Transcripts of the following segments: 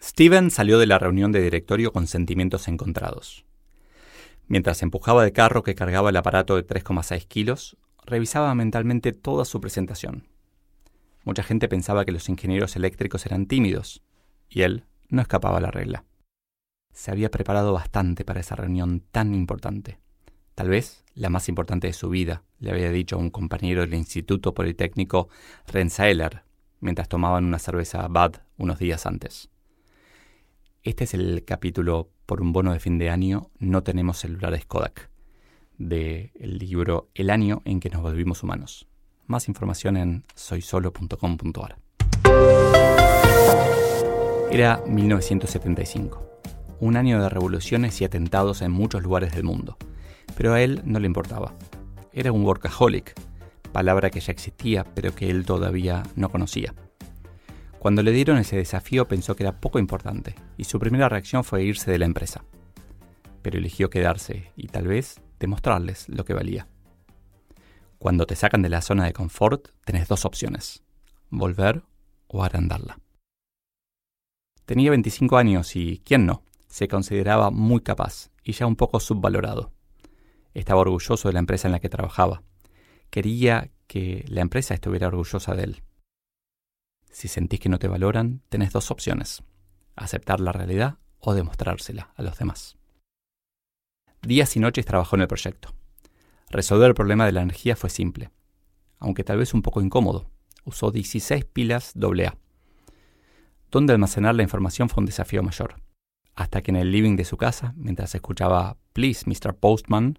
Steven salió de la reunión de directorio con sentimientos encontrados. Mientras empujaba el carro que cargaba el aparato de 3,6 kilos, revisaba mentalmente toda su presentación. Mucha gente pensaba que los ingenieros eléctricos eran tímidos, y él no escapaba a la regla. Se había preparado bastante para esa reunión tan importante. Tal vez la más importante de su vida, le había dicho a un compañero del Instituto Politécnico Rensselaer, mientras tomaban una cerveza Bad unos días antes. Este es el capítulo por un bono de fin de año No tenemos celulares Kodak, del libro El año en que nos volvimos humanos. Más información en soysolo.com.ar. Era 1975, un año de revoluciones y atentados en muchos lugares del mundo, pero a él no le importaba. Era un workaholic, palabra que ya existía pero que él todavía no conocía. Cuando le dieron ese desafío pensó que era poco importante y su primera reacción fue irse de la empresa. Pero eligió quedarse y tal vez demostrarles lo que valía. Cuando te sacan de la zona de confort, tenés dos opciones, volver o agrandarla. Tenía 25 años y, ¿quién no? Se consideraba muy capaz y ya un poco subvalorado. Estaba orgulloso de la empresa en la que trabajaba. Quería que la empresa estuviera orgullosa de él. Si sentís que no te valoran, tenés dos opciones, aceptar la realidad o demostrársela a los demás. Días y noches trabajó en el proyecto. Resolver el problema de la energía fue simple, aunque tal vez un poco incómodo. Usó 16 pilas AA. Dónde almacenar la información fue un desafío mayor, hasta que en el living de su casa, mientras escuchaba Please, Mr. Postman,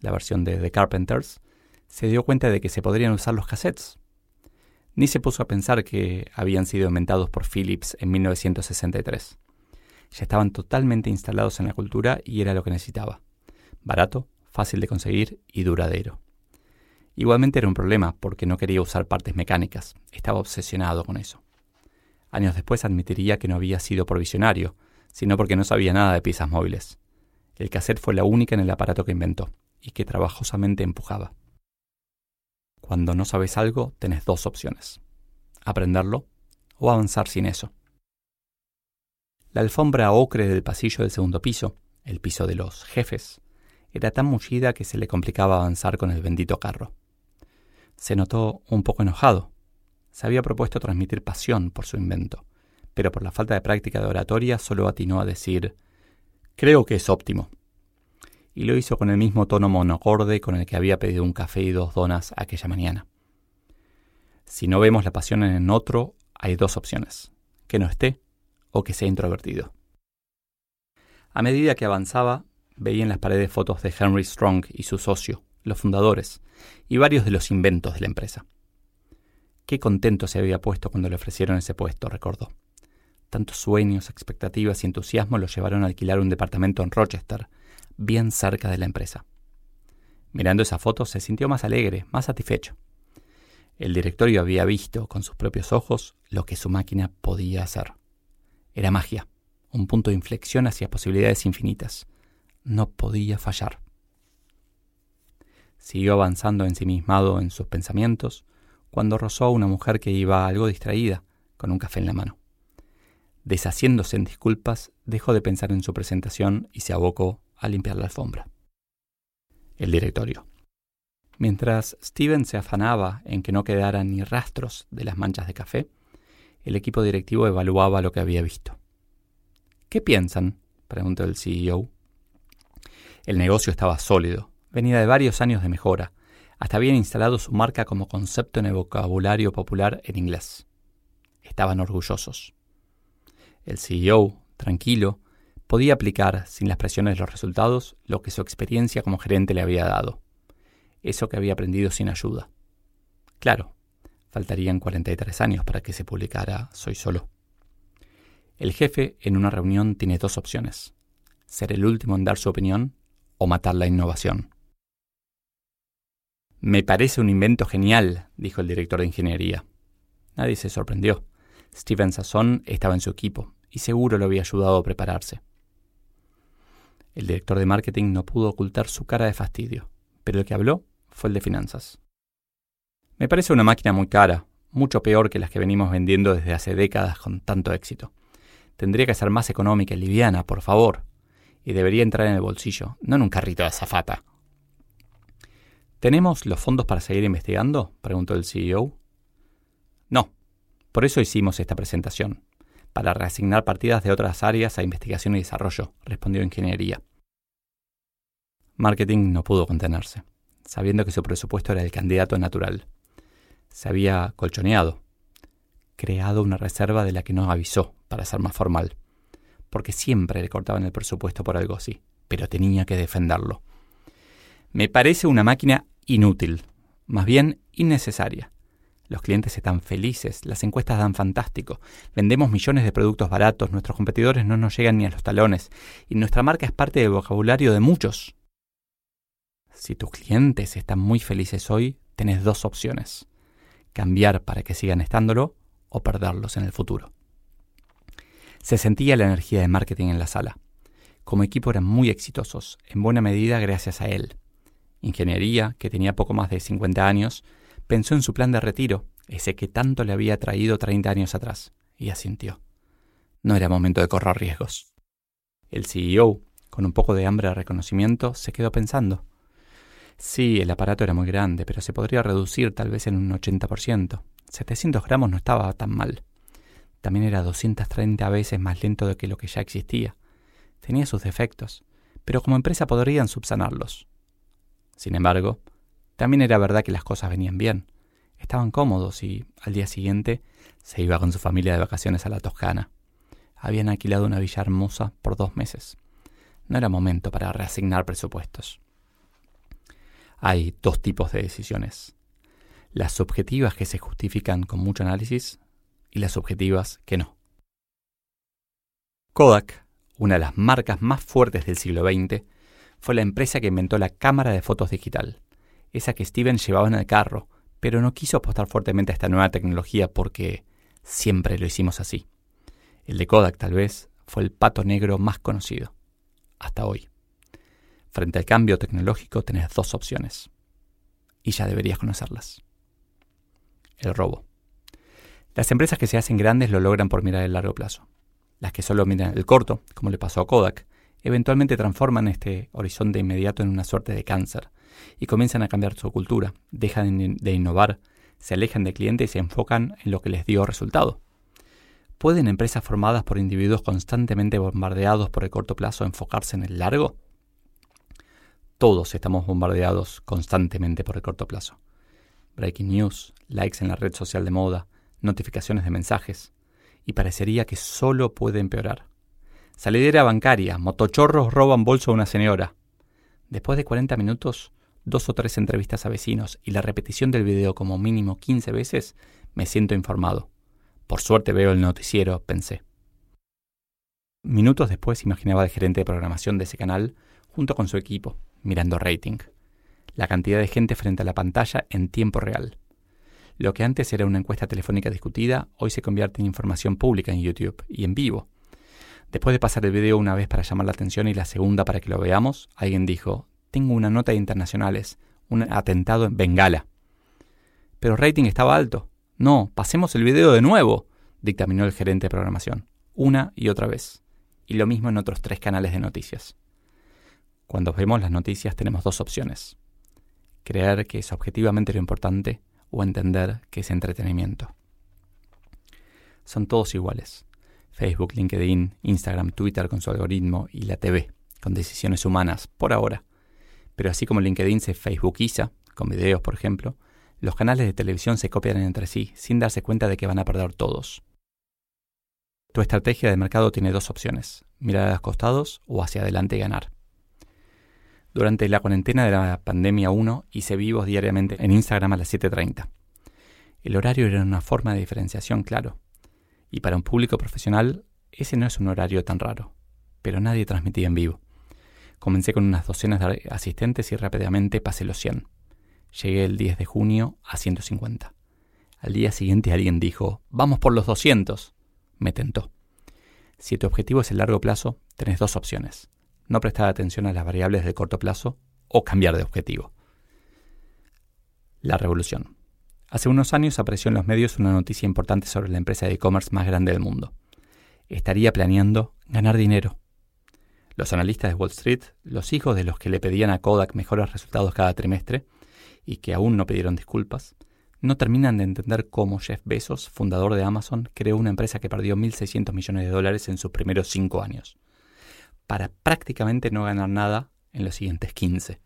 la versión de The Carpenters, se dio cuenta de que se podrían usar los cassettes ni se puso a pensar que habían sido inventados por Philips en 1963. Ya estaban totalmente instalados en la cultura y era lo que necesitaba. Barato, fácil de conseguir y duradero. Igualmente era un problema porque no quería usar partes mecánicas, estaba obsesionado con eso. Años después admitiría que no había sido provisionario, sino porque no sabía nada de piezas móviles. El cassette fue la única en el aparato que inventó y que trabajosamente empujaba. Cuando no sabes algo, tenés dos opciones. Aprenderlo o avanzar sin eso. La alfombra ocre del pasillo del segundo piso, el piso de los jefes, era tan mullida que se le complicaba avanzar con el bendito carro. Se notó un poco enojado. Se había propuesto transmitir pasión por su invento, pero por la falta de práctica de oratoria solo atinó a decir Creo que es óptimo y lo hizo con el mismo tono monocorde con el que había pedido un café y dos donas aquella mañana. Si no vemos la pasión en otro, hay dos opciones, que no esté o que sea introvertido. A medida que avanzaba, veía en las paredes fotos de Henry Strong y su socio, los fundadores, y varios de los inventos de la empresa. Qué contento se había puesto cuando le ofrecieron ese puesto, recordó. Tantos sueños, expectativas y entusiasmo lo llevaron a alquilar un departamento en Rochester, bien cerca de la empresa. Mirando esa foto se sintió más alegre, más satisfecho. El directorio había visto con sus propios ojos lo que su máquina podía hacer. Era magia, un punto de inflexión hacia posibilidades infinitas. No podía fallar. Siguió avanzando ensimismado en sus pensamientos cuando rozó a una mujer que iba algo distraída, con un café en la mano. Deshaciéndose en disculpas, dejó de pensar en su presentación y se abocó a limpiar la alfombra. El directorio. Mientras Steven se afanaba en que no quedaran ni rastros de las manchas de café, el equipo directivo evaluaba lo que había visto. ¿Qué piensan? preguntó el CEO. El negocio estaba sólido, venía de varios años de mejora, hasta habían instalado su marca como concepto en el vocabulario popular en inglés. Estaban orgullosos. El CEO, tranquilo, podía aplicar, sin las presiones de los resultados, lo que su experiencia como gerente le había dado. Eso que había aprendido sin ayuda. Claro, Faltarían 43 años para que se publicara Soy Solo. El jefe en una reunión tiene dos opciones, ser el último en dar su opinión o matar la innovación. Me parece un invento genial, dijo el director de ingeniería. Nadie se sorprendió. Steven Sasson estaba en su equipo y seguro lo había ayudado a prepararse. El director de marketing no pudo ocultar su cara de fastidio, pero el que habló fue el de finanzas. Me parece una máquina muy cara, mucho peor que las que venimos vendiendo desde hace décadas con tanto éxito. Tendría que ser más económica y liviana, por favor. Y debería entrar en el bolsillo, no en un carrito de azafata. ¿Tenemos los fondos para seguir investigando? preguntó el CEO. No. Por eso hicimos esta presentación. Para reasignar partidas de otras áreas a investigación y desarrollo, respondió Ingeniería. Marketing no pudo contenerse, sabiendo que su presupuesto era el candidato natural. Se había colchoneado, creado una reserva de la que no avisó, para ser más formal, porque siempre le cortaban el presupuesto por algo así, pero tenía que defenderlo. Me parece una máquina inútil, más bien innecesaria. Los clientes están felices, las encuestas dan fantástico, vendemos millones de productos baratos, nuestros competidores no nos llegan ni a los talones, y nuestra marca es parte del vocabulario de muchos. Si tus clientes están muy felices hoy, tenés dos opciones. Cambiar para que sigan estándolo o perderlos en el futuro. Se sentía la energía de marketing en la sala. Como equipo eran muy exitosos, en buena medida gracias a él. Ingeniería, que tenía poco más de 50 años, pensó en su plan de retiro, ese que tanto le había traído 30 años atrás, y asintió. No era momento de correr riesgos. El CEO, con un poco de hambre de reconocimiento, se quedó pensando. Sí, el aparato era muy grande, pero se podría reducir tal vez en un 80%. 700 gramos no estaba tan mal. También era 230 veces más lento de que lo que ya existía. Tenía sus defectos, pero como empresa podrían subsanarlos. Sin embargo, también era verdad que las cosas venían bien. Estaban cómodos y, al día siguiente, se iba con su familia de vacaciones a la Toscana. Habían alquilado una villa hermosa por dos meses. No era momento para reasignar presupuestos. Hay dos tipos de decisiones. Las subjetivas que se justifican con mucho análisis y las subjetivas que no. Kodak, una de las marcas más fuertes del siglo XX, fue la empresa que inventó la cámara de fotos digital, esa que Steven llevaba en el carro, pero no quiso apostar fuertemente a esta nueva tecnología porque siempre lo hicimos así. El de Kodak tal vez fue el pato negro más conocido, hasta hoy. Frente al cambio tecnológico tenés dos opciones, y ya deberías conocerlas. El robo. Las empresas que se hacen grandes lo logran por mirar el largo plazo. Las que solo miran el corto, como le pasó a Kodak, eventualmente transforman este horizonte inmediato en una suerte de cáncer y comienzan a cambiar su cultura, dejan de innovar, se alejan de clientes y se enfocan en lo que les dio resultado. ¿Pueden empresas formadas por individuos constantemente bombardeados por el corto plazo enfocarse en el largo? Todos estamos bombardeados constantemente por el corto plazo. Breaking news, likes en la red social de moda, notificaciones de mensajes, y parecería que solo puede empeorar. Salidera bancaria, motochorros roban bolso a una señora. Después de 40 minutos, dos o tres entrevistas a vecinos y la repetición del video como mínimo 15 veces, me siento informado. Por suerte veo el noticiero, pensé. Minutos después imaginaba al gerente de programación de ese canal junto con su equipo, mirando rating. La cantidad de gente frente a la pantalla en tiempo real. Lo que antes era una encuesta telefónica discutida, hoy se convierte en información pública en YouTube y en vivo, Después de pasar el video una vez para llamar la atención y la segunda para que lo veamos, alguien dijo, tengo una nota de internacionales, un atentado en Bengala. Pero el rating estaba alto. No, pasemos el video de nuevo, dictaminó el gerente de programación, una y otra vez. Y lo mismo en otros tres canales de noticias. Cuando vemos las noticias tenemos dos opciones. Creer que es objetivamente lo importante o entender que es entretenimiento. Son todos iguales. Facebook, LinkedIn, Instagram, Twitter con su algoritmo y la TV, con decisiones humanas, por ahora. Pero así como LinkedIn se Facebookiza, con videos por ejemplo, los canales de televisión se copian entre sí sin darse cuenta de que van a perder todos. Tu estrategia de mercado tiene dos opciones, mirar a los costados o hacia adelante y ganar. Durante la cuarentena de la pandemia 1 hice vivos diariamente en Instagram a las 7.30. El horario era una forma de diferenciación, claro. Y para un público profesional, ese no es un horario tan raro. Pero nadie transmitía en vivo. Comencé con unas docenas de asistentes y rápidamente pasé los 100. Llegué el 10 de junio a 150. Al día siguiente alguien dijo, vamos por los 200. Me tentó. Si tu objetivo es el largo plazo, tenés dos opciones. No prestar atención a las variables de corto plazo o cambiar de objetivo. La revolución. Hace unos años apareció en los medios una noticia importante sobre la empresa de e-commerce más grande del mundo. Estaría planeando ganar dinero. Los analistas de Wall Street, los hijos de los que le pedían a Kodak mejores resultados cada trimestre y que aún no pidieron disculpas, no terminan de entender cómo Jeff Bezos, fundador de Amazon, creó una empresa que perdió 1.600 millones de dólares en sus primeros cinco años, para prácticamente no ganar nada en los siguientes 15.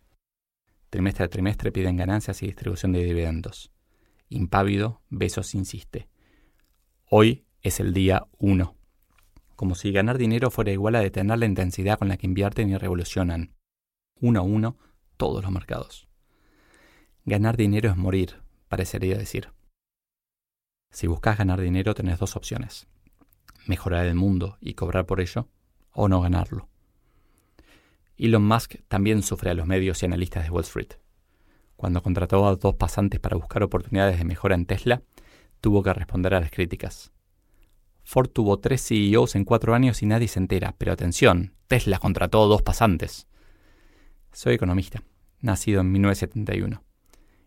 Trimestre a trimestre piden ganancias y distribución de dividendos. Impávido, Besos insiste. Hoy es el día 1. Como si ganar dinero fuera igual a detener la intensidad con la que invierten y revolucionan. Uno a uno todos los mercados. Ganar dinero es morir, parecería decir. Si buscas ganar dinero tenés dos opciones. Mejorar el mundo y cobrar por ello, o no ganarlo. Elon Musk también sufre a los medios y analistas de Wall Street. Cuando contrató a dos pasantes para buscar oportunidades de mejora en Tesla, tuvo que responder a las críticas. Ford tuvo tres CEOs en cuatro años y nadie se entera, pero atención, Tesla contrató dos pasantes. Soy economista, nacido en 1971.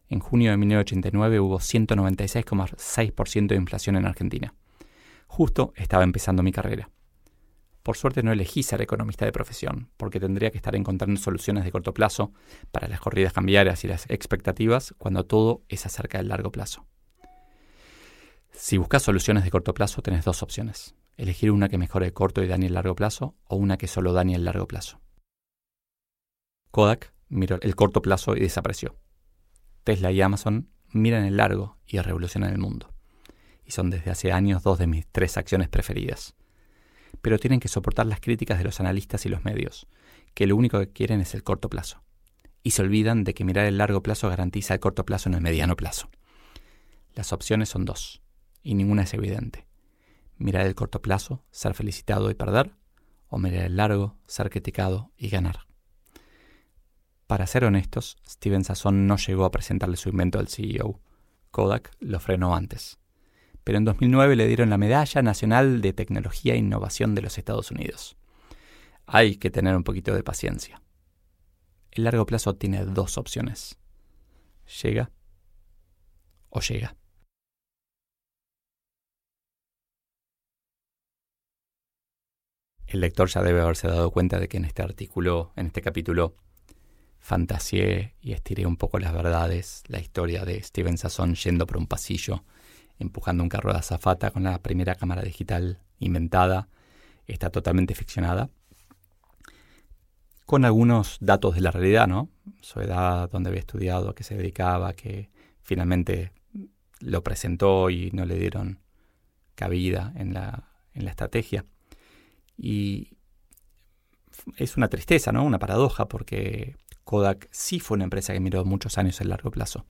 En junio de 1989 hubo 196,6% de inflación en Argentina. Justo estaba empezando mi carrera. Por suerte no elegí ser economista de profesión, porque tendría que estar encontrando soluciones de corto plazo para las corridas cambiarias y las expectativas cuando todo es acerca del largo plazo. Si buscas soluciones de corto plazo, tenés dos opciones. Elegir una que mejore el corto y dañe el largo plazo o una que solo dañe el largo plazo. Kodak miró el corto plazo y desapareció. Tesla y Amazon miran el largo y revolucionan el mundo. Y son desde hace años dos de mis tres acciones preferidas pero tienen que soportar las críticas de los analistas y los medios, que lo único que quieren es el corto plazo. Y se olvidan de que mirar el largo plazo garantiza el corto plazo en el mediano plazo. Las opciones son dos, y ninguna es evidente. Mirar el corto plazo, ser felicitado y perder, o mirar el largo, ser criticado y ganar. Para ser honestos, Steven Sasson no llegó a presentarle su invento al CEO. Kodak lo frenó antes pero en 2009 le dieron la Medalla Nacional de Tecnología e Innovación de los Estados Unidos. Hay que tener un poquito de paciencia. El largo plazo tiene dos opciones. Llega o llega. El lector ya debe haberse dado cuenta de que en este artículo, en este capítulo, fantaseé y estiré un poco las verdades, la historia de Steven Sasson yendo por un pasillo empujando un carro de azafata con la primera cámara digital inventada, está totalmente ficcionada, con algunos datos de la realidad, ¿no? Su edad, dónde había estudiado, a qué se dedicaba, que finalmente lo presentó y no le dieron cabida en la, en la estrategia. Y es una tristeza, ¿no? Una paradoja, porque Kodak sí fue una empresa que miró muchos años en largo plazo.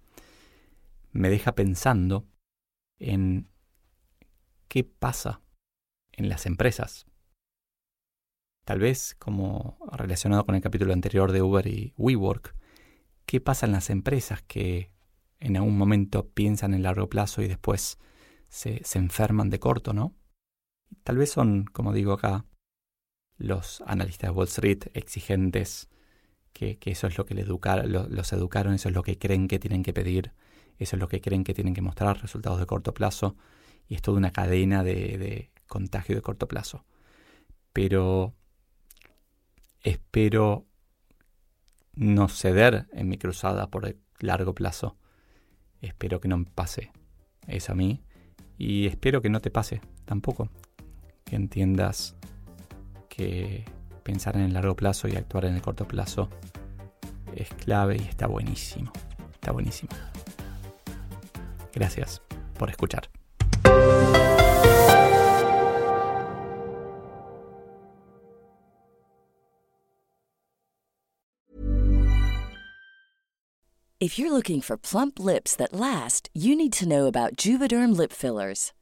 Me deja pensando en qué pasa en las empresas. Tal vez, como relacionado con el capítulo anterior de Uber y WeWork, qué pasa en las empresas que en algún momento piensan en largo plazo y después se, enferman de corto, ¿no? Tal vez son, como digo acá, los analistas de Wall Street exigentes, que, eso es lo que los educaron, eso es lo que creen que tienen que pedir eso es lo que creen que tienen que mostrar, resultados de corto plazo, y es toda una cadena de, contagio de corto plazo. Pero espero no ceder en mi cruzada por el largo plazo. Espero que no me pase eso a mí y espero que no te pase tampoco. Que entiendas que pensar en el largo plazo y actuar en el corto plazo es clave y está buenísimo. Está buenísimo. Gracias por escuchar. If you're looking for plump lips that last, you need to know about Juvederm lip fillers.